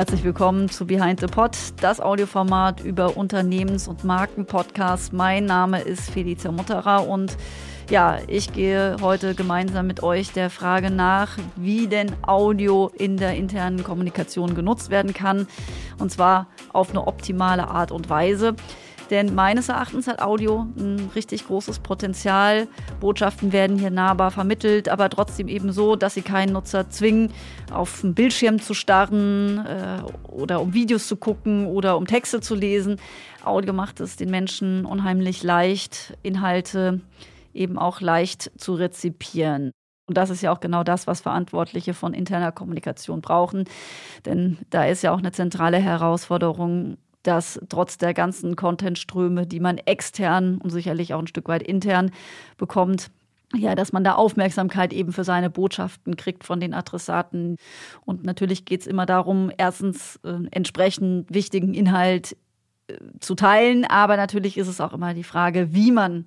Herzlich willkommen zu Behind the Pod, das Audioformat über Unternehmens- und Markenpodcasts. Mein Name ist Felicia Mutterer und ja, ich gehe heute gemeinsam mit euch der Frage nach, wie denn Audio in der internen Kommunikation genutzt werden kann. Und zwar auf eine optimale Art und Weise. Denn meines Erachtens hat Audio ein richtig großes Potenzial. Botschaften werden hier nahbar vermittelt, aber trotzdem eben so, dass sie keinen Nutzer zwingen, auf einen Bildschirm zu starren äh, oder um Videos zu gucken oder um Texte zu lesen. Audio macht es den Menschen unheimlich leicht, Inhalte eben auch leicht zu rezipieren. Und das ist ja auch genau das, was Verantwortliche von interner Kommunikation brauchen. Denn da ist ja auch eine zentrale Herausforderung, dass trotz der ganzen Contentströme, die man extern und sicherlich auch ein Stück weit intern bekommt, ja, dass man da Aufmerksamkeit eben für seine Botschaften kriegt von den Adressaten. Und natürlich geht es immer darum, erstens äh, entsprechend wichtigen Inhalt äh, zu teilen, aber natürlich ist es auch immer die Frage, wie man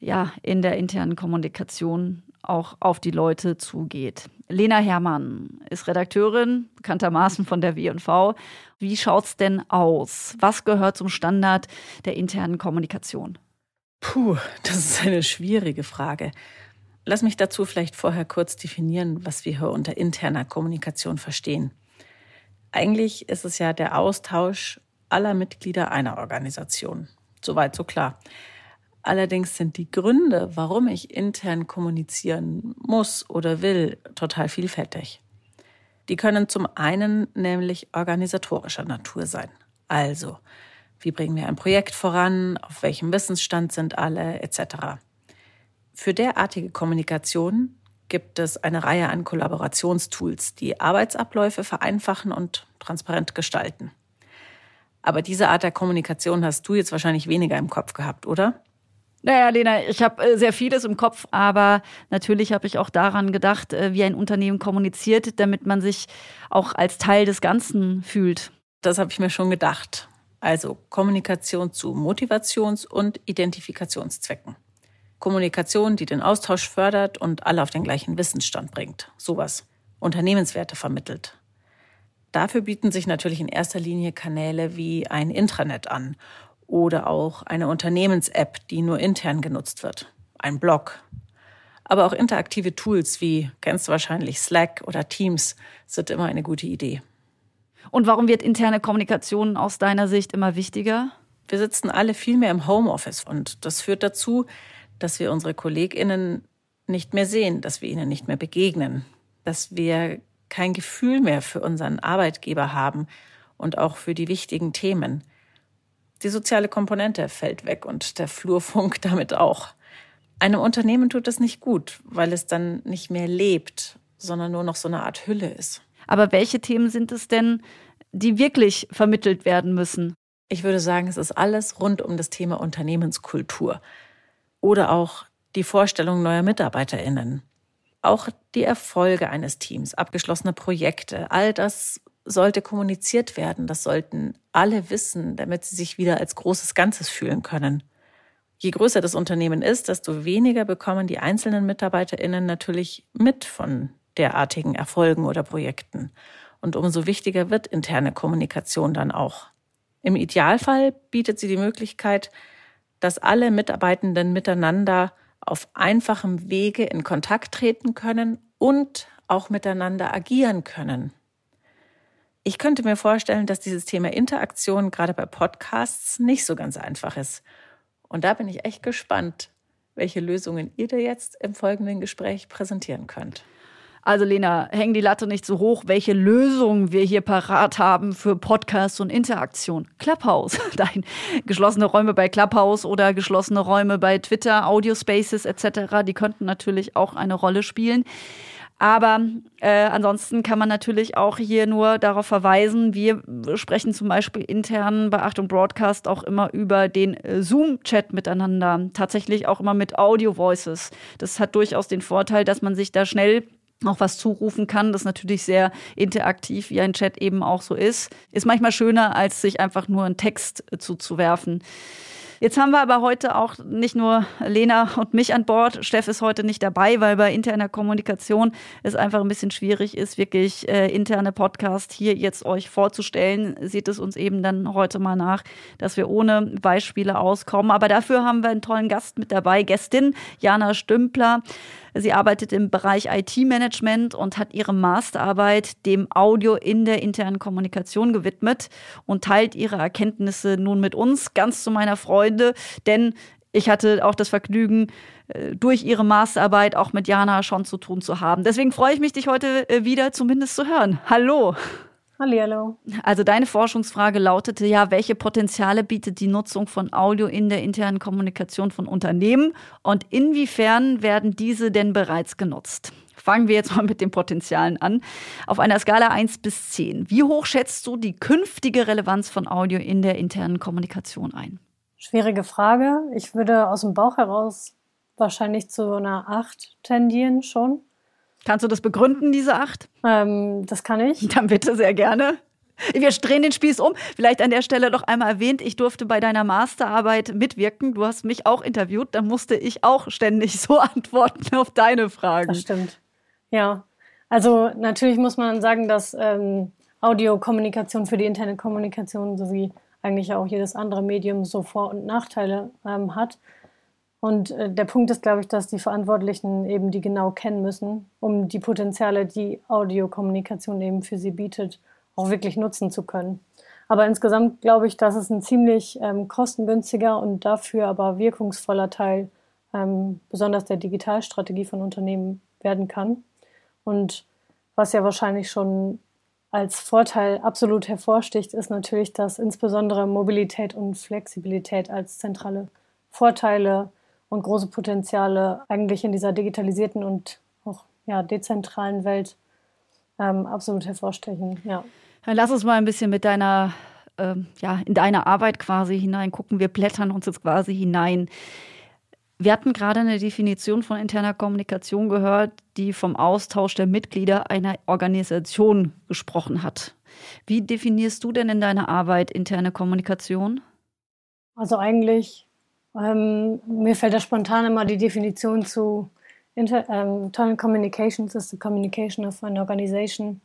ja in der internen Kommunikation auch auf die Leute zugeht. Lena Herrmann ist Redakteurin, bekanntermaßen von der W&V. Wie schaut's denn aus? Was gehört zum Standard der internen Kommunikation? Puh, das ist eine schwierige Frage. Lass mich dazu vielleicht vorher kurz definieren, was wir hier unter interner Kommunikation verstehen. Eigentlich ist es ja der Austausch aller Mitglieder einer Organisation. Soweit so klar. Allerdings sind die Gründe, warum ich intern kommunizieren muss oder will, total vielfältig. Die können zum einen nämlich organisatorischer Natur sein. Also, wie bringen wir ein Projekt voran, auf welchem Wissensstand sind alle, etc. Für derartige Kommunikation gibt es eine Reihe an Kollaborationstools, die Arbeitsabläufe vereinfachen und transparent gestalten. Aber diese Art der Kommunikation hast du jetzt wahrscheinlich weniger im Kopf gehabt, oder? Naja, Lena, ich habe äh, sehr vieles im Kopf, aber natürlich habe ich auch daran gedacht, äh, wie ein Unternehmen kommuniziert, damit man sich auch als Teil des Ganzen fühlt. Das habe ich mir schon gedacht. Also Kommunikation zu Motivations- und Identifikationszwecken. Kommunikation, die den Austausch fördert und alle auf den gleichen Wissensstand bringt. Sowas. Unternehmenswerte vermittelt. Dafür bieten sich natürlich in erster Linie Kanäle wie ein Intranet an oder auch eine Unternehmens-App, die nur intern genutzt wird. Ein Blog. Aber auch interaktive Tools wie, kennst du wahrscheinlich, Slack oder Teams, sind immer eine gute Idee. Und warum wird interne Kommunikation aus deiner Sicht immer wichtiger? Wir sitzen alle viel mehr im Homeoffice und das führt dazu, dass wir unsere KollegInnen nicht mehr sehen, dass wir ihnen nicht mehr begegnen, dass wir kein Gefühl mehr für unseren Arbeitgeber haben und auch für die wichtigen Themen. Die soziale Komponente fällt weg und der Flurfunk damit auch. Einem Unternehmen tut das nicht gut, weil es dann nicht mehr lebt, sondern nur noch so eine Art Hülle ist. Aber welche Themen sind es denn, die wirklich vermittelt werden müssen? Ich würde sagen, es ist alles rund um das Thema Unternehmenskultur oder auch die Vorstellung neuer Mitarbeiterinnen. Auch die Erfolge eines Teams, abgeschlossene Projekte, all das sollte kommuniziert werden. Das sollten alle wissen, damit sie sich wieder als großes Ganzes fühlen können. Je größer das Unternehmen ist, desto weniger bekommen die einzelnen MitarbeiterInnen natürlich mit von derartigen Erfolgen oder Projekten. Und umso wichtiger wird interne Kommunikation dann auch. Im Idealfall bietet sie die Möglichkeit, dass alle Mitarbeitenden miteinander auf einfachem Wege in Kontakt treten können und auch miteinander agieren können. Ich könnte mir vorstellen, dass dieses Thema Interaktion gerade bei Podcasts nicht so ganz einfach ist. Und da bin ich echt gespannt, welche Lösungen ihr da jetzt im folgenden Gespräch präsentieren könnt. Also Lena, häng die Latte nicht so hoch, welche Lösungen wir hier parat haben für Podcasts und Interaktion. Clubhouse, dein geschlossene Räume bei Clubhouse oder geschlossene Räume bei Twitter, Audiospaces etc., die könnten natürlich auch eine Rolle spielen. Aber äh, ansonsten kann man natürlich auch hier nur darauf verweisen, wir sprechen zum Beispiel intern bei Achtung Broadcast auch immer über den äh, Zoom-Chat miteinander, tatsächlich auch immer mit Audio-Voices. Das hat durchaus den Vorteil, dass man sich da schnell auch was zurufen kann. Das ist natürlich sehr interaktiv, wie ein Chat eben auch so ist. Ist manchmal schöner, als sich einfach nur einen Text äh, zuzuwerfen. Jetzt haben wir aber heute auch nicht nur Lena und mich an Bord. Steff ist heute nicht dabei, weil bei interner Kommunikation es einfach ein bisschen schwierig ist, wirklich äh, interne Podcast hier jetzt euch vorzustellen. Sieht es uns eben dann heute mal nach, dass wir ohne Beispiele auskommen. Aber dafür haben wir einen tollen Gast mit dabei, Gästin Jana Stümpler. Sie arbeitet im Bereich IT-Management und hat ihre Masterarbeit dem Audio in der internen Kommunikation gewidmet und teilt ihre Erkenntnisse nun mit uns, ganz zu meiner Freude, denn ich hatte auch das Vergnügen, äh, durch ihre Masterarbeit auch mit Jana schon zu tun zu haben. Deswegen freue ich mich, dich heute äh, wieder zumindest zu hören. Hallo. Hallihallo. Also deine Forschungsfrage lautete ja, welche Potenziale bietet die Nutzung von Audio in der internen Kommunikation von Unternehmen und inwiefern werden diese denn bereits genutzt? Fangen wir jetzt mal mit den Potenzialen an. Auf einer Skala 1 bis 10. Wie hoch schätzt du die künftige Relevanz von Audio in der internen Kommunikation ein? Schwierige Frage. Ich würde aus dem Bauch heraus wahrscheinlich zu einer 8 tendieren schon. Kannst du das begründen, diese acht? Ähm, das kann ich. Dann bitte sehr gerne. Wir drehen den Spieß um. Vielleicht an der Stelle noch einmal erwähnt, ich durfte bei deiner Masterarbeit mitwirken. Du hast mich auch interviewt. Da musste ich auch ständig so antworten auf deine Fragen. Das stimmt. Ja. Also natürlich muss man sagen, dass ähm, Audiokommunikation für die interne Kommunikation sowie eigentlich auch jedes andere Medium so Vor- und Nachteile ähm, hat. Und äh, der Punkt ist, glaube ich, dass die Verantwortlichen eben die genau kennen müssen, um die Potenziale, die Audiokommunikation eben für sie bietet, auch wirklich nutzen zu können. Aber insgesamt glaube ich, dass es ein ziemlich ähm, kostengünstiger und dafür aber wirkungsvoller Teil ähm, besonders der Digitalstrategie von Unternehmen werden kann. Und was ja wahrscheinlich schon als Vorteil absolut hervorsticht, ist natürlich, dass insbesondere Mobilität und Flexibilität als zentrale Vorteile und große Potenziale eigentlich in dieser digitalisierten und auch ja, dezentralen Welt ähm, absolut hervorstechen. Ja. Dann lass uns mal ein bisschen mit deiner, ähm, ja, in deine Arbeit quasi hineingucken. Wir blättern uns jetzt quasi hinein. Wir hatten gerade eine Definition von interner Kommunikation gehört, die vom Austausch der Mitglieder einer Organisation gesprochen hat. Wie definierst du denn in deiner Arbeit interne Kommunikation? Also eigentlich ähm, mir fällt da spontan immer die Definition zu Inter ähm, Internal Communications is the communication of an organization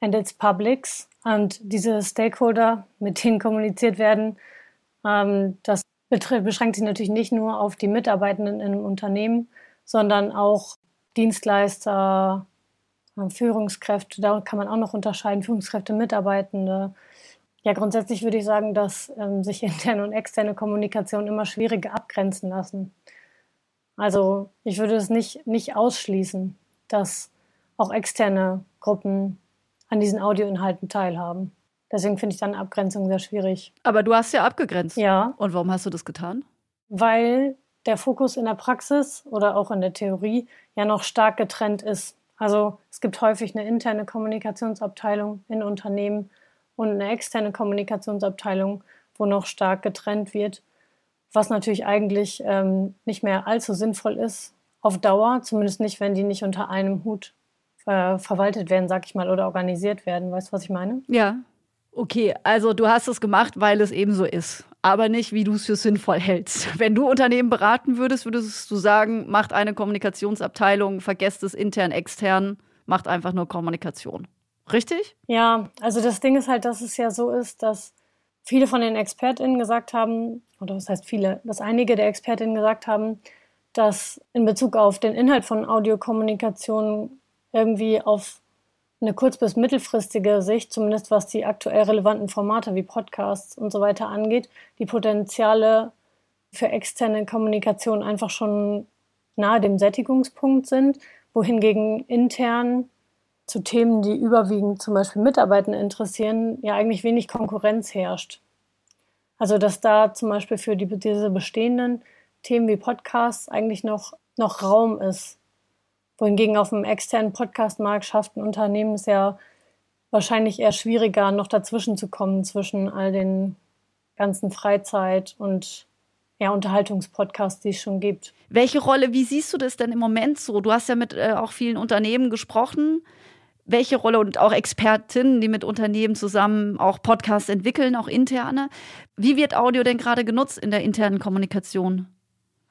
and its publics. Und diese Stakeholder, mit denen kommuniziert werden, ähm, das beschränkt sich natürlich nicht nur auf die Mitarbeitenden in einem Unternehmen, sondern auch Dienstleister, äh, Führungskräfte, da kann man auch noch unterscheiden, Führungskräfte, Mitarbeitende, ja, grundsätzlich würde ich sagen, dass ähm, sich interne und externe Kommunikation immer schwieriger abgrenzen lassen. Also ich würde es nicht, nicht ausschließen, dass auch externe Gruppen an diesen Audioinhalten teilhaben. Deswegen finde ich dann Abgrenzung sehr schwierig. Aber du hast ja abgegrenzt. Ja. Und warum hast du das getan? Weil der Fokus in der Praxis oder auch in der Theorie ja noch stark getrennt ist. Also es gibt häufig eine interne Kommunikationsabteilung in Unternehmen, und eine externe Kommunikationsabteilung, wo noch stark getrennt wird, was natürlich eigentlich ähm, nicht mehr allzu sinnvoll ist auf Dauer, zumindest nicht, wenn die nicht unter einem Hut äh, verwaltet werden, sag ich mal, oder organisiert werden. Weißt du, was ich meine? Ja. Okay, also du hast es gemacht, weil es eben so ist, aber nicht, wie du es für sinnvoll hältst. Wenn du Unternehmen beraten würdest, würdest du sagen, macht eine Kommunikationsabteilung, vergesst es intern, extern, macht einfach nur Kommunikation. Richtig? Ja, also das Ding ist halt, dass es ja so ist, dass viele von den ExpertInnen gesagt haben, oder was heißt viele, dass einige der ExpertInnen gesagt haben, dass in Bezug auf den Inhalt von Audiokommunikation irgendwie auf eine kurz- bis mittelfristige Sicht, zumindest was die aktuell relevanten Formate wie Podcasts und so weiter angeht, die Potenziale für externe Kommunikation einfach schon nahe dem Sättigungspunkt sind, wohingegen intern zu Themen, die überwiegend zum Beispiel Mitarbeitende interessieren, ja eigentlich wenig Konkurrenz herrscht. Also dass da zum Beispiel für die, diese bestehenden Themen wie Podcasts eigentlich noch, noch Raum ist. Wohingegen auf dem externen Podcastmarkt schafft ein Unternehmen es ja wahrscheinlich eher schwieriger, noch dazwischen zu kommen zwischen all den ganzen Freizeit- und ja, Unterhaltungspodcasts, die es schon gibt. Welche Rolle, wie siehst du das denn im Moment so? Du hast ja mit äh, auch vielen Unternehmen gesprochen. Welche Rolle und auch Expertinnen, die mit Unternehmen zusammen auch Podcasts entwickeln, auch interne. Wie wird Audio denn gerade genutzt in der internen Kommunikation?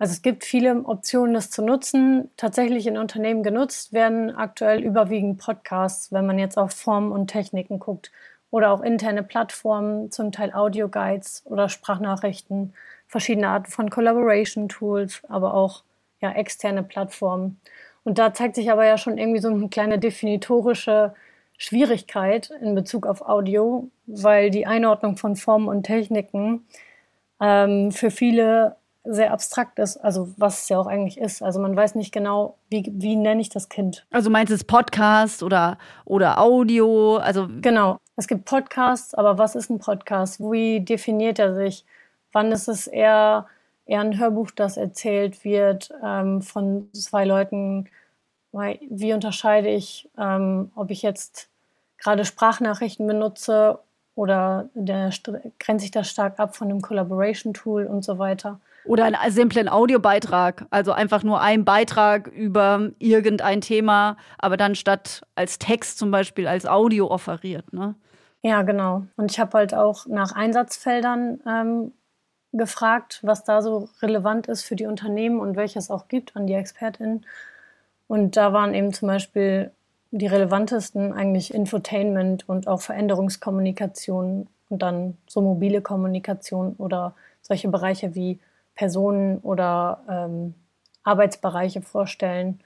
Also es gibt viele Optionen, das zu nutzen. Tatsächlich in Unternehmen genutzt werden aktuell überwiegend Podcasts, wenn man jetzt auf Formen und Techniken guckt. Oder auch interne Plattformen, zum Teil Audio-Guides oder Sprachnachrichten, verschiedene Arten von Collaboration-Tools, aber auch ja, externe Plattformen. Und da zeigt sich aber ja schon irgendwie so eine kleine definitorische Schwierigkeit in Bezug auf Audio, weil die Einordnung von Formen und Techniken ähm, für viele sehr abstrakt ist, also was es ja auch eigentlich ist. Also man weiß nicht genau, wie, wie nenne ich das Kind. Also meinst du es Podcast oder, oder Audio? Also genau, es gibt Podcasts, aber was ist ein Podcast? Wie definiert er sich? Wann ist es eher eher ein Hörbuch, das erzählt wird ähm, von zwei Leuten. Wie unterscheide ich, ähm, ob ich jetzt gerade Sprachnachrichten benutze oder der, grenzt sich das stark ab von einem Collaboration-Tool und so weiter. Oder einen simplen Audiobeitrag, also einfach nur ein Beitrag über irgendein Thema, aber dann statt als Text zum Beispiel als Audio offeriert. Ne? Ja, genau. Und ich habe halt auch nach Einsatzfeldern ähm, gefragt, was da so relevant ist für die Unternehmen und welches auch gibt an die ExpertInnen. Und da waren eben zum Beispiel die relevantesten eigentlich Infotainment und auch Veränderungskommunikation und dann so mobile Kommunikation oder solche Bereiche wie Personen oder ähm, Arbeitsbereiche vorstellen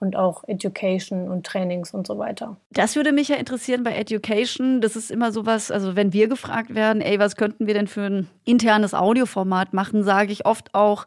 und auch Education und Trainings und so weiter. Das würde mich ja interessieren bei Education. Das ist immer sowas, also wenn wir gefragt werden, ey, was könnten wir denn für ein internes Audioformat machen, sage ich oft auch,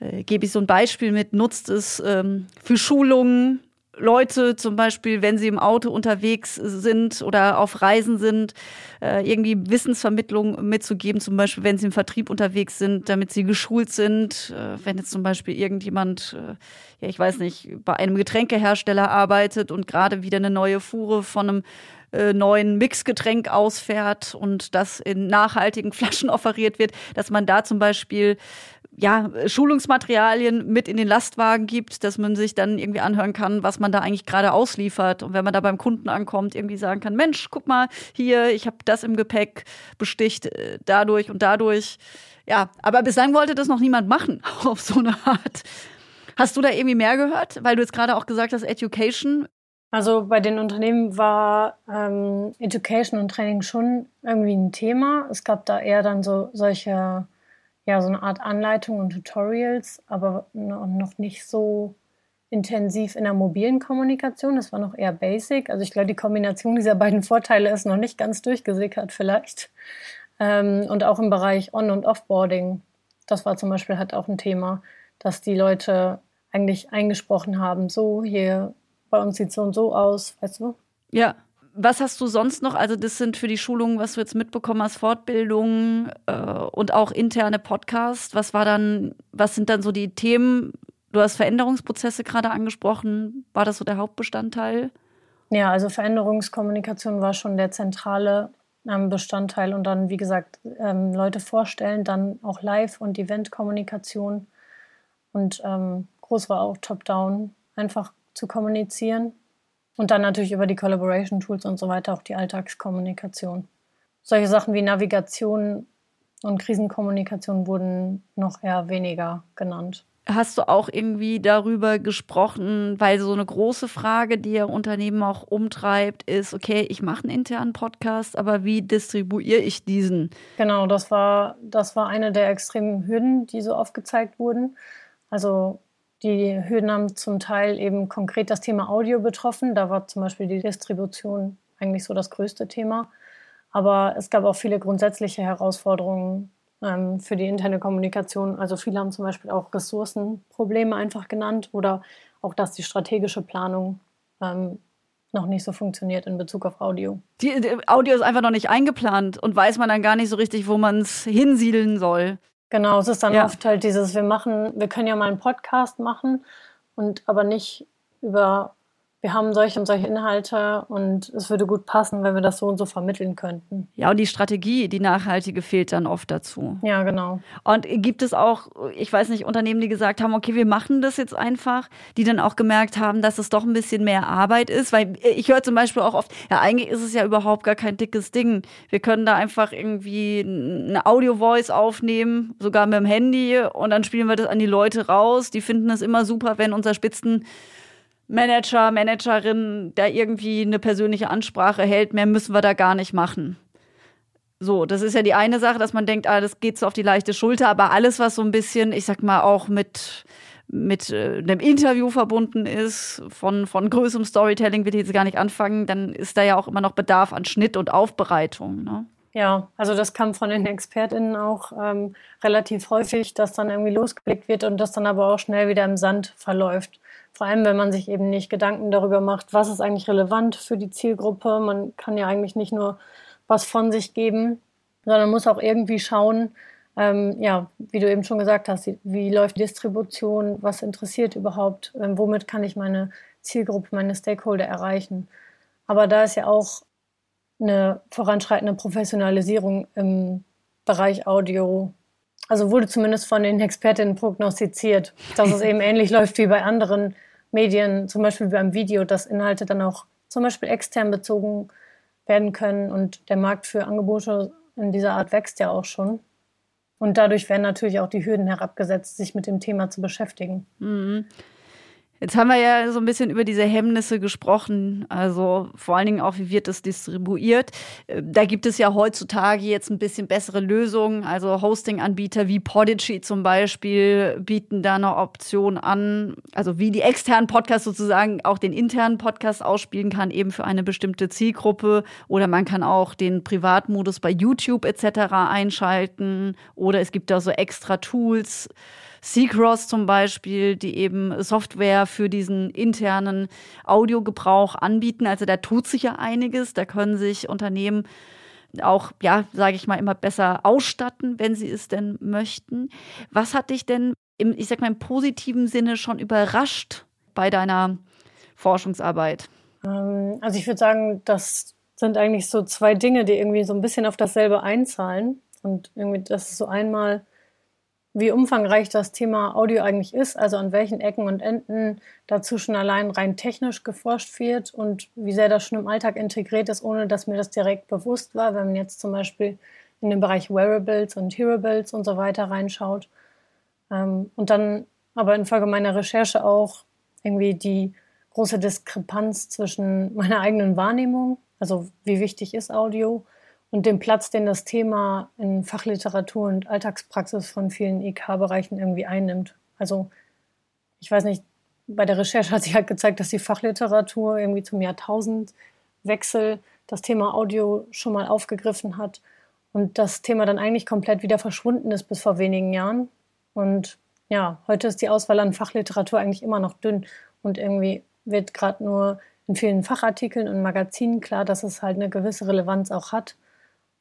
äh, gebe ich so ein Beispiel mit, nutzt es ähm, für Schulungen, Leute zum Beispiel, wenn sie im Auto unterwegs sind oder auf Reisen sind, äh, irgendwie Wissensvermittlung mitzugeben, zum Beispiel, wenn sie im Vertrieb unterwegs sind, damit sie geschult sind. Äh, wenn jetzt zum Beispiel irgendjemand, äh, ja, ich weiß nicht, bei einem Getränkehersteller arbeitet und gerade wieder eine neue Fuhre von einem neuen Mixgetränk ausfährt und das in nachhaltigen Flaschen offeriert wird, dass man da zum Beispiel ja, Schulungsmaterialien mit in den Lastwagen gibt, dass man sich dann irgendwie anhören kann, was man da eigentlich gerade ausliefert. Und wenn man da beim Kunden ankommt, irgendwie sagen kann, Mensch, guck mal, hier, ich habe das im Gepäck, besticht äh, dadurch und dadurch. Ja, aber bislang wollte das noch niemand machen, auf so eine Art. Hast du da irgendwie mehr gehört? Weil du jetzt gerade auch gesagt hast, Education. Also bei den Unternehmen war ähm, Education und Training schon irgendwie ein Thema. Es gab da eher dann so solche ja, so eine Art Anleitung und Tutorials, aber noch nicht so intensiv in der mobilen Kommunikation. Das war noch eher basic. Also ich glaube, die Kombination dieser beiden Vorteile ist noch nicht ganz durchgesickert vielleicht. Ähm, und auch im Bereich On- und Offboarding. Das war zum Beispiel halt auch ein Thema, dass die Leute eigentlich eingesprochen haben, so hier bei uns sieht es so und so aus, weißt du? Ja, was hast du sonst noch? Also, das sind für die Schulungen, was du jetzt mitbekommen hast, Fortbildungen äh, und auch interne Podcasts. Was war dann, was sind dann so die Themen? Du hast Veränderungsprozesse gerade angesprochen. War das so der Hauptbestandteil? Ja, also Veränderungskommunikation war schon der zentrale ähm, Bestandteil und dann, wie gesagt, ähm, Leute vorstellen, dann auch Live- und Eventkommunikation. Und ähm, groß war auch Top-Down, einfach zu kommunizieren und dann natürlich über die Collaboration Tools und so weiter auch die Alltagskommunikation. Solche Sachen wie Navigation und Krisenkommunikation wurden noch eher weniger genannt. Hast du auch irgendwie darüber gesprochen, weil so eine große Frage, die ja Unternehmen auch umtreibt, ist, okay, ich mache einen internen Podcast, aber wie distribuiere ich diesen? Genau, das war, das war eine der extremen Hürden, die so aufgezeigt wurden. Also die Hürden haben zum Teil eben konkret das Thema Audio betroffen. Da war zum Beispiel die Distribution eigentlich so das größte Thema. Aber es gab auch viele grundsätzliche Herausforderungen ähm, für die interne Kommunikation. Also viele haben zum Beispiel auch Ressourcenprobleme einfach genannt oder auch, dass die strategische Planung ähm, noch nicht so funktioniert in Bezug auf Audio. Die, die Audio ist einfach noch nicht eingeplant und weiß man dann gar nicht so richtig, wo man es hinsiedeln soll. Genau, es ist dann ja. oft halt dieses, wir machen, wir können ja mal einen Podcast machen und aber nicht über wir haben solche und solche Inhalte und es würde gut passen, wenn wir das so und so vermitteln könnten. Ja, und die Strategie, die nachhaltige, fehlt dann oft dazu. Ja, genau. Und gibt es auch, ich weiß nicht, Unternehmen, die gesagt haben, okay, wir machen das jetzt einfach, die dann auch gemerkt haben, dass es doch ein bisschen mehr Arbeit ist? Weil ich höre zum Beispiel auch oft, ja, eigentlich ist es ja überhaupt gar kein dickes Ding. Wir können da einfach irgendwie eine Audio-Voice aufnehmen, sogar mit dem Handy, und dann spielen wir das an die Leute raus. Die finden es immer super, wenn unser Spitzen Manager, Managerin, der irgendwie eine persönliche Ansprache hält, mehr müssen wir da gar nicht machen. So, das ist ja die eine Sache, dass man denkt, ah, das geht so auf die leichte Schulter, aber alles, was so ein bisschen, ich sag mal, auch mit, mit äh, einem Interview verbunden ist, von, von größerem Storytelling will ich jetzt gar nicht anfangen, dann ist da ja auch immer noch Bedarf an Schnitt und Aufbereitung. Ne? Ja, also das kam von den ExpertInnen auch ähm, relativ häufig, dass dann irgendwie losgelegt wird und das dann aber auch schnell wieder im Sand verläuft. Vor allem, wenn man sich eben nicht Gedanken darüber macht, was ist eigentlich relevant für die Zielgruppe. Man kann ja eigentlich nicht nur was von sich geben, sondern muss auch irgendwie schauen, ähm, ja, wie du eben schon gesagt hast, wie läuft die Distribution, was interessiert überhaupt, ähm, womit kann ich meine Zielgruppe, meine Stakeholder erreichen. Aber da ist ja auch eine voranschreitende Professionalisierung im Bereich Audio also wurde zumindest von den Expertinnen prognostiziert, dass es eben ähnlich läuft wie bei anderen Medien, zum Beispiel beim Video, dass Inhalte dann auch zum Beispiel extern bezogen werden können und der Markt für Angebote in dieser Art wächst ja auch schon. Und dadurch werden natürlich auch die Hürden herabgesetzt, sich mit dem Thema zu beschäftigen. Mhm. Jetzt haben wir ja so ein bisschen über diese Hemmnisse gesprochen, also vor allen Dingen auch, wie wird es distribuiert. Äh, da gibt es ja heutzutage jetzt ein bisschen bessere Lösungen. Also Hosting-Anbieter wie Podigy zum Beispiel bieten da eine Option an, also wie die externen Podcasts sozusagen auch den internen Podcast ausspielen kann, eben für eine bestimmte Zielgruppe. Oder man kann auch den Privatmodus bei YouTube etc. einschalten. Oder es gibt da so extra Tools. Seacross zum Beispiel, die eben Software für diesen internen Audiogebrauch anbieten. Also da tut sich ja einiges. Da können sich Unternehmen auch, ja, sage ich mal, immer besser ausstatten, wenn sie es denn möchten. Was hat dich denn im, ich sag mal, im positiven Sinne schon überrascht bei deiner Forschungsarbeit? Ähm, also ich würde sagen, das sind eigentlich so zwei Dinge, die irgendwie so ein bisschen auf dasselbe einzahlen. Und irgendwie, das ist so einmal wie umfangreich das Thema Audio eigentlich ist, also an welchen Ecken und Enden dazu schon allein rein technisch geforscht wird und wie sehr das schon im Alltag integriert ist, ohne dass mir das direkt bewusst war, wenn man jetzt zum Beispiel in den Bereich Wearables und Hearables und so weiter reinschaut. Ähm, und dann aber infolge meiner Recherche auch irgendwie die große Diskrepanz zwischen meiner eigenen Wahrnehmung, also wie wichtig ist Audio, und den Platz, den das Thema in Fachliteratur und Alltagspraxis von vielen IK-Bereichen irgendwie einnimmt. Also ich weiß nicht, bei der Recherche hat sich halt gezeigt, dass die Fachliteratur irgendwie zum Jahrtausendwechsel das Thema Audio schon mal aufgegriffen hat und das Thema dann eigentlich komplett wieder verschwunden ist bis vor wenigen Jahren. Und ja, heute ist die Auswahl an Fachliteratur eigentlich immer noch dünn und irgendwie wird gerade nur in vielen Fachartikeln und Magazinen klar, dass es halt eine gewisse Relevanz auch hat.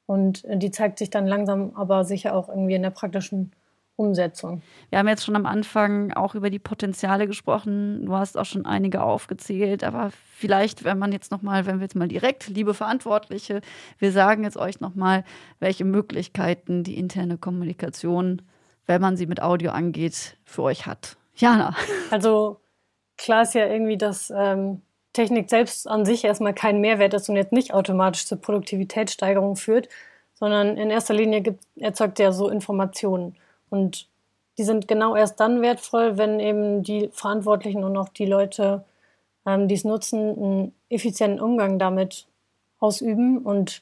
Und die zeigt sich dann langsam, aber sicher auch irgendwie in der praktischen Umsetzung. Wir haben jetzt schon am Anfang auch über die Potenziale gesprochen. Du hast auch schon einige aufgezählt, aber vielleicht, wenn man jetzt noch mal, wenn wir jetzt mal direkt, liebe Verantwortliche, wir sagen jetzt euch noch mal, welche Möglichkeiten die interne Kommunikation, wenn man sie mit Audio angeht, für euch hat. Jana. Also klar ist ja irgendwie, dass ähm, Technik selbst an sich erstmal keinen Mehrwert ist und jetzt nicht automatisch zur Produktivitätssteigerung führt, sondern in erster Linie gibt, erzeugt er so Informationen. Und die sind genau erst dann wertvoll, wenn eben die Verantwortlichen und auch die Leute, ähm, die es nutzen, einen effizienten Umgang damit ausüben. Und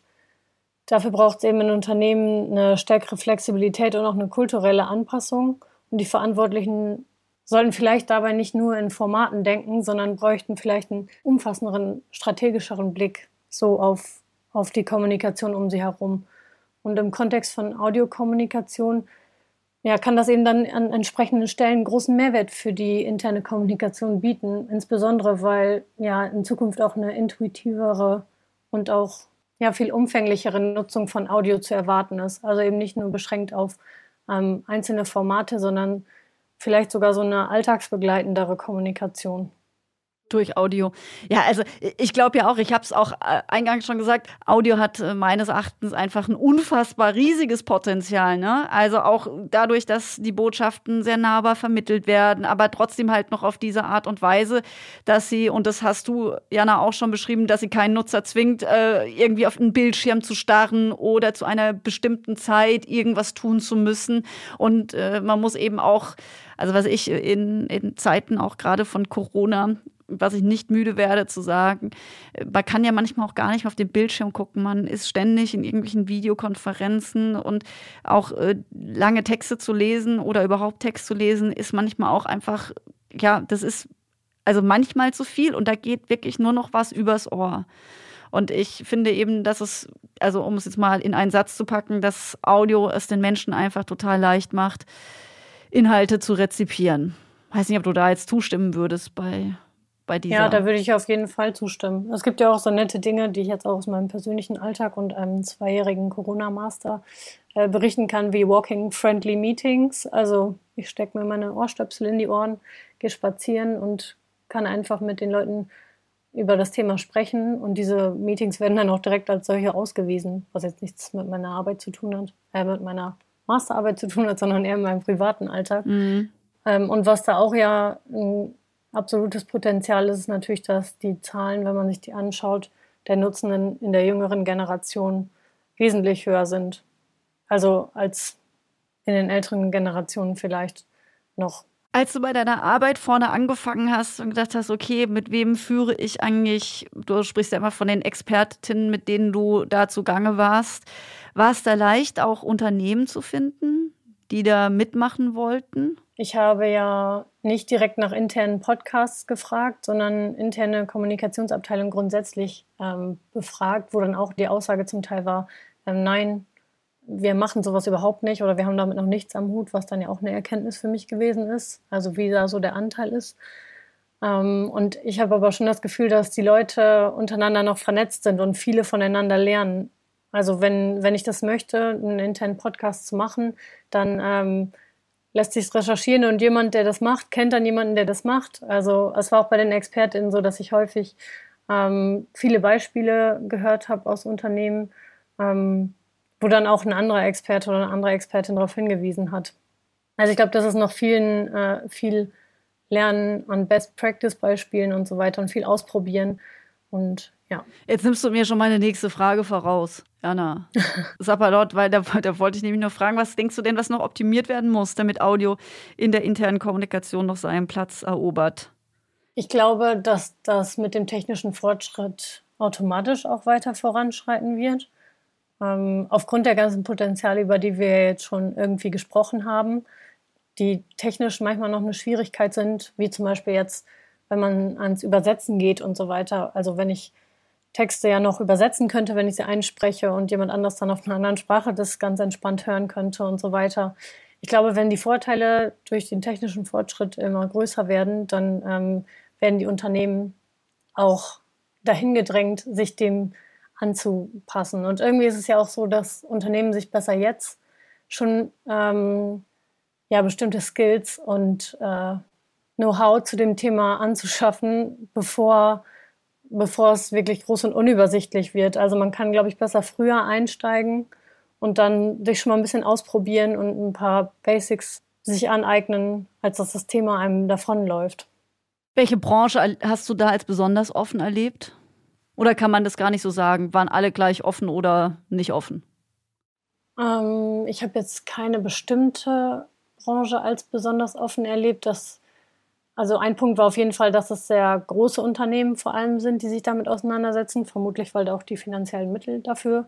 dafür braucht es eben in Unternehmen eine stärkere Flexibilität und auch eine kulturelle Anpassung. Und die Verantwortlichen sollten vielleicht dabei nicht nur in Formaten denken, sondern bräuchten vielleicht einen umfassenderen, strategischeren Blick so auf, auf die Kommunikation um sie herum. Und im Kontext von Audiokommunikation ja, kann das eben dann an entsprechenden Stellen großen Mehrwert für die interne Kommunikation bieten, insbesondere weil ja in Zukunft auch eine intuitivere und auch ja, viel umfänglichere Nutzung von Audio zu erwarten ist. Also eben nicht nur beschränkt auf ähm, einzelne Formate, sondern vielleicht sogar so eine alltagsbegleitendere Kommunikation. Durch Audio. Ja, also ich glaube ja auch, ich habe es auch äh, eingangs schon gesagt, Audio hat äh, meines Erachtens einfach ein unfassbar riesiges Potenzial. Ne? Also auch dadurch, dass die Botschaften sehr nahbar vermittelt werden, aber trotzdem halt noch auf diese Art und Weise, dass sie, und das hast du, Jana, auch schon beschrieben, dass sie keinen Nutzer zwingt, äh, irgendwie auf einen Bildschirm zu starren oder zu einer bestimmten Zeit irgendwas tun zu müssen. Und man muss eben auch also was ich in, in Zeiten auch gerade von Corona was ich nicht müde werde zu sagen. Man kann ja manchmal auch gar nicht auf den Bildschirm gucken. Man ist ständig in irgendwelchen Videokonferenzen und auch äh, lange Texte zu lesen oder überhaupt Text zu lesen, ist manchmal auch einfach, ja, das ist also manchmal zu viel und da geht wirklich nur noch was übers Ohr. Und ich finde eben, dass es, also um es jetzt mal in einen Satz zu packen, dass Audio es den Menschen einfach total leicht macht, Inhalte zu rezipieren. Weiß nicht, ob du da jetzt zustimmen würdest bei bei dieser. Ja, da würde ich auf jeden Fall zustimmen. Es gibt ja auch so nette Dinge, die ich jetzt auch aus meinem persönlichen Alltag und einem zweijährigen Corona-Master äh, berichten kann, wie Walking-Friendly Meetings. Also ich stecke mir meine Ohrstöpsel in die Ohren, gehe spazieren und kann einfach mit den Leuten über das Thema sprechen. Und diese Meetings werden dann auch direkt als solche ausgewiesen, was jetzt nichts mit meiner Arbeit zu tun hat, äh, mit meiner Masterarbeit zu tun hat, sondern eher in meinem privaten Alltag. Mhm. Ähm, und was da auch ja ein absolutes Potenzial ist es natürlich, dass die Zahlen, wenn man sich die anschaut, der Nutzenden in der jüngeren Generation wesentlich höher sind. Also als in den älteren Generationen vielleicht noch. Als du bei deiner Arbeit vorne angefangen hast und gedacht hast, okay, mit wem führe ich eigentlich, du sprichst ja immer von den Expertinnen, mit denen du da zugange warst, war es da leicht, auch Unternehmen zu finden, die da mitmachen wollten? Ich habe ja nicht direkt nach internen Podcasts gefragt, sondern interne Kommunikationsabteilung grundsätzlich ähm, befragt, wo dann auch die Aussage zum Teil war, ähm, nein, wir machen sowas überhaupt nicht oder wir haben damit noch nichts am Hut, was dann ja auch eine Erkenntnis für mich gewesen ist, also wie da so der Anteil ist. Ähm, und ich habe aber schon das Gefühl, dass die Leute untereinander noch vernetzt sind und viele voneinander lernen. Also wenn, wenn ich das möchte, einen internen Podcast zu machen, dann ähm, lässt sich recherchieren und jemand, der das macht, kennt dann jemanden, der das macht. Also es war auch bei den ExpertInnen so, dass ich häufig ähm, viele Beispiele gehört habe aus Unternehmen, ähm, wo dann auch ein anderer Experte oder eine andere Expertin darauf hingewiesen hat. Also ich glaube, das ist noch vielen, äh, viel Lernen an Best-Practice-Beispielen und so weiter und viel ausprobieren. Und ja. Jetzt nimmst du mir schon meine nächste Frage voraus, Jana. Sapperlot, weil da, da wollte ich nämlich nur fragen, was denkst du denn, was noch optimiert werden muss, damit Audio in der internen Kommunikation noch seinen Platz erobert? Ich glaube, dass das mit dem technischen Fortschritt automatisch auch weiter voranschreiten wird. Ähm, aufgrund der ganzen Potenziale, über die wir jetzt schon irgendwie gesprochen haben, die technisch manchmal noch eine Schwierigkeit sind, wie zum Beispiel jetzt, wenn man ans Übersetzen geht und so weiter. Also wenn ich Texte ja noch übersetzen könnte, wenn ich sie einspreche und jemand anders dann auf einer anderen Sprache das ganz entspannt hören könnte und so weiter. Ich glaube, wenn die Vorteile durch den technischen Fortschritt immer größer werden, dann ähm, werden die Unternehmen auch dahin gedrängt, sich dem anzupassen. Und irgendwie ist es ja auch so, dass Unternehmen sich besser jetzt schon ähm, ja, bestimmte Skills und äh, Know-how zu dem Thema anzuschaffen, bevor bevor es wirklich groß und unübersichtlich wird. Also man kann, glaube ich, besser früher einsteigen und dann sich schon mal ein bisschen ausprobieren und ein paar Basics sich aneignen, als dass das Thema einem davonläuft. Welche Branche hast du da als besonders offen erlebt? Oder kann man das gar nicht so sagen? Waren alle gleich offen oder nicht offen? Ähm, ich habe jetzt keine bestimmte Branche als besonders offen erlebt. Das also ein Punkt war auf jeden Fall, dass es sehr große Unternehmen vor allem sind, die sich damit auseinandersetzen, vermutlich weil da auch die finanziellen Mittel dafür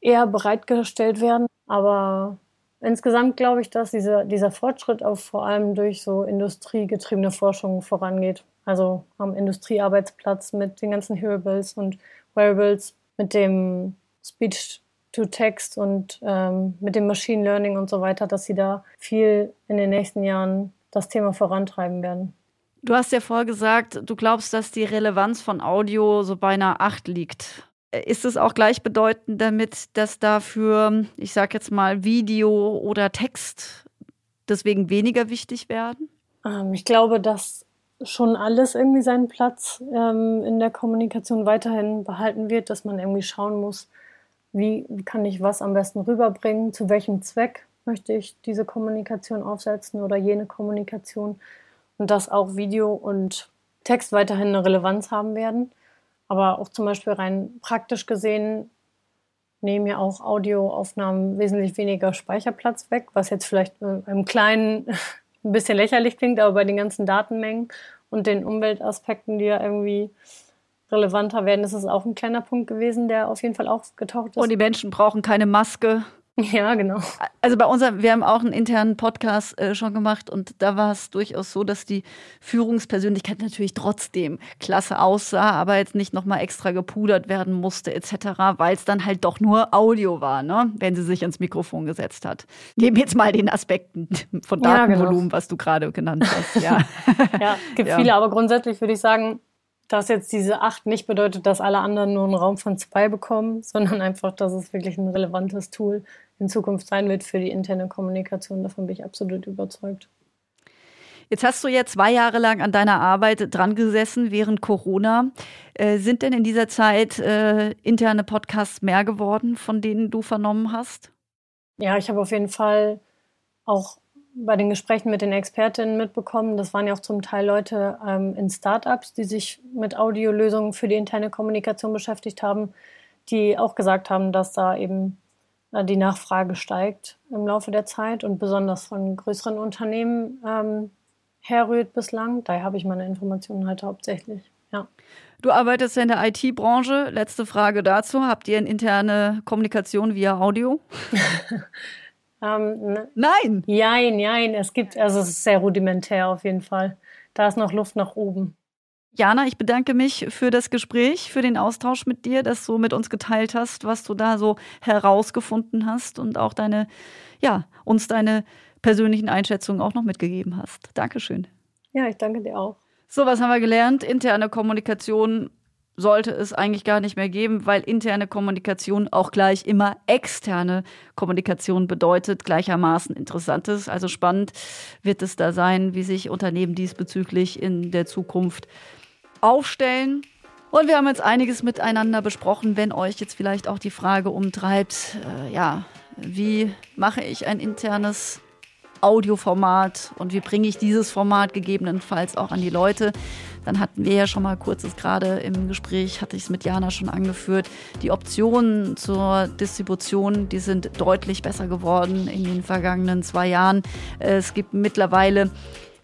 eher bereitgestellt werden. Aber insgesamt glaube ich, dass diese, dieser Fortschritt auch vor allem durch so industriegetriebene Forschung vorangeht. Also am Industriearbeitsplatz mit den ganzen Hearables und Wearables, mit dem Speech to Text und ähm, mit dem Machine Learning und so weiter, dass sie da viel in den nächsten Jahren das Thema vorantreiben werden. Du hast ja vorher gesagt, du glaubst, dass die Relevanz von Audio so beinahe acht liegt. Ist es auch gleichbedeutend damit, dass dafür, ich sage jetzt mal, Video oder Text deswegen weniger wichtig werden? Ähm, ich glaube, dass schon alles irgendwie seinen Platz ähm, in der Kommunikation weiterhin behalten wird, dass man irgendwie schauen muss, wie, wie kann ich was am besten rüberbringen, zu welchem Zweck möchte ich diese Kommunikation aufsetzen oder jene Kommunikation und dass auch Video und Text weiterhin eine Relevanz haben werden. Aber auch zum Beispiel rein praktisch gesehen nehmen ja auch Audioaufnahmen wesentlich weniger Speicherplatz weg, was jetzt vielleicht im Kleinen ein bisschen lächerlich klingt, aber bei den ganzen Datenmengen und den Umweltaspekten, die ja irgendwie relevanter werden, ist es auch ein kleiner Punkt gewesen, der auf jeden Fall auch getaucht ist. Und die Menschen brauchen keine Maske. Ja, genau. Also bei uns, wir haben auch einen internen Podcast äh, schon gemacht und da war es durchaus so, dass die Führungspersönlichkeit natürlich trotzdem klasse aussah, aber jetzt nicht nochmal extra gepudert werden musste etc., weil es dann halt doch nur Audio war, ne? wenn sie sich ins Mikrofon gesetzt hat. Neben jetzt mal den Aspekten von Datenvolumen, ja, genau. was du gerade genannt hast. Ja, ja gibt ja. viele, aber grundsätzlich würde ich sagen, dass jetzt diese acht nicht bedeutet, dass alle anderen nur einen Raum von zwei bekommen, sondern einfach, dass es wirklich ein relevantes Tool in Zukunft sein wird für die interne Kommunikation. Davon bin ich absolut überzeugt. Jetzt hast du ja zwei Jahre lang an deiner Arbeit dran gesessen während Corona. Äh, sind denn in dieser Zeit äh, interne Podcasts mehr geworden, von denen du vernommen hast? Ja, ich habe auf jeden Fall auch bei den Gesprächen mit den Expertinnen mitbekommen, das waren ja auch zum Teil Leute ähm, in Startups, die sich mit Audiolösungen für die interne Kommunikation beschäftigt haben, die auch gesagt haben, dass da eben die Nachfrage steigt im Laufe der Zeit und besonders von größeren Unternehmen ähm, herrührt bislang. Daher habe ich meine Informationen halt hauptsächlich. Ja. Du arbeitest ja in der IT-Branche. Letzte Frage dazu. Habt ihr eine interne Kommunikation via Audio? Ähm, ne? Nein. Nein, nein. Es gibt, also es ist sehr rudimentär auf jeden Fall. Da ist noch Luft nach oben. Jana, ich bedanke mich für das Gespräch, für den Austausch mit dir, dass du mit uns geteilt hast, was du da so herausgefunden hast und auch deine, ja, uns deine persönlichen Einschätzungen auch noch mitgegeben hast. Dankeschön. Ja, ich danke dir auch. So, was haben wir gelernt? Interne Kommunikation sollte es eigentlich gar nicht mehr geben, weil interne Kommunikation auch gleich immer externe Kommunikation bedeutet, gleichermaßen interessantes. Also spannend wird es da sein, wie sich Unternehmen diesbezüglich in der Zukunft aufstellen. Und wir haben jetzt einiges miteinander besprochen, wenn euch jetzt vielleicht auch die Frage umtreibt, äh, ja, wie mache ich ein internes Audioformat und wie bringe ich dieses Format gegebenenfalls auch an die Leute. Dann hatten wir ja schon mal kurzes gerade im Gespräch, hatte ich es mit Jana schon angeführt, die Optionen zur Distribution, die sind deutlich besser geworden in den vergangenen zwei Jahren. Es gibt mittlerweile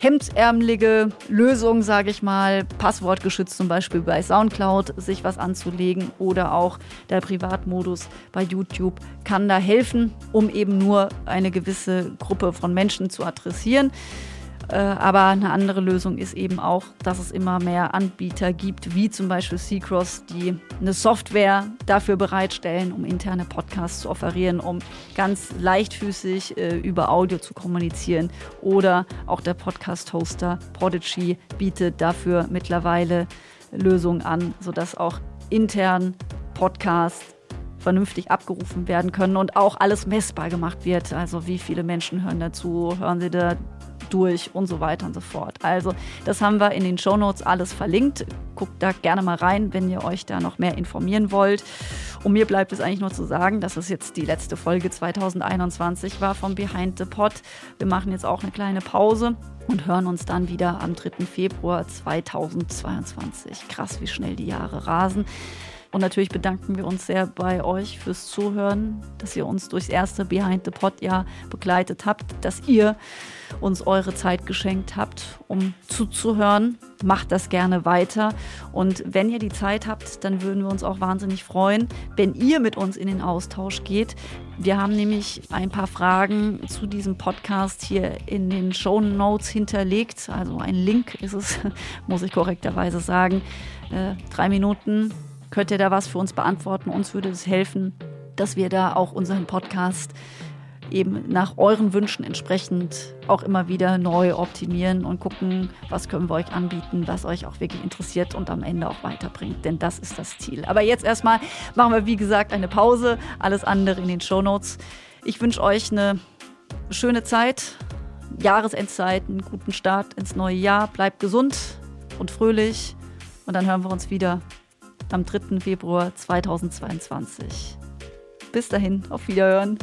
hemdsärmelige Lösung, sage ich mal, passwortgeschützt zum Beispiel bei SoundCloud, sich was anzulegen oder auch der Privatmodus bei YouTube kann da helfen, um eben nur eine gewisse Gruppe von Menschen zu adressieren. Äh, aber eine andere Lösung ist eben auch, dass es immer mehr Anbieter gibt, wie zum Beispiel Seacross, die eine Software dafür bereitstellen, um interne Podcasts zu offerieren, um ganz leichtfüßig äh, über Audio zu kommunizieren. Oder auch der Podcast-Hoster Prodigy bietet dafür mittlerweile Lösungen an, sodass auch intern Podcasts vernünftig abgerufen werden können und auch alles messbar gemacht wird. Also wie viele Menschen hören dazu, hören sie da durch und so weiter und so fort. Also das haben wir in den Show Notes alles verlinkt. Guckt da gerne mal rein, wenn ihr euch da noch mehr informieren wollt. Und mir bleibt es eigentlich nur zu sagen, dass es jetzt die letzte Folge 2021 war vom Behind the Pod. Wir machen jetzt auch eine kleine Pause und hören uns dann wieder am 3. Februar 2022. Krass, wie schnell die Jahre rasen. Und natürlich bedanken wir uns sehr bei euch fürs Zuhören, dass ihr uns durchs erste Behind the Pod Jahr begleitet habt, dass ihr uns eure Zeit geschenkt habt, um zuzuhören. Macht das gerne weiter. Und wenn ihr die Zeit habt, dann würden wir uns auch wahnsinnig freuen, wenn ihr mit uns in den Austausch geht. Wir haben nämlich ein paar Fragen zu diesem Podcast hier in den Show Notes hinterlegt. Also ein Link ist es, muss ich korrekterweise sagen. Äh, drei Minuten Könnt ihr da was für uns beantworten? Uns würde es helfen, dass wir da auch unseren Podcast eben nach euren Wünschen entsprechend auch immer wieder neu optimieren und gucken, was können wir euch anbieten, was euch auch wirklich interessiert und am Ende auch weiterbringt. Denn das ist das Ziel. Aber jetzt erstmal machen wir, wie gesagt, eine Pause. Alles andere in den Show Notes. Ich wünsche euch eine schöne Zeit, Jahresendzeit, einen guten Start ins neue Jahr. Bleibt gesund, und fröhlich. Und dann hören wir uns wieder am 3. Februar 2022. Bis dahin, auf Wiederhören.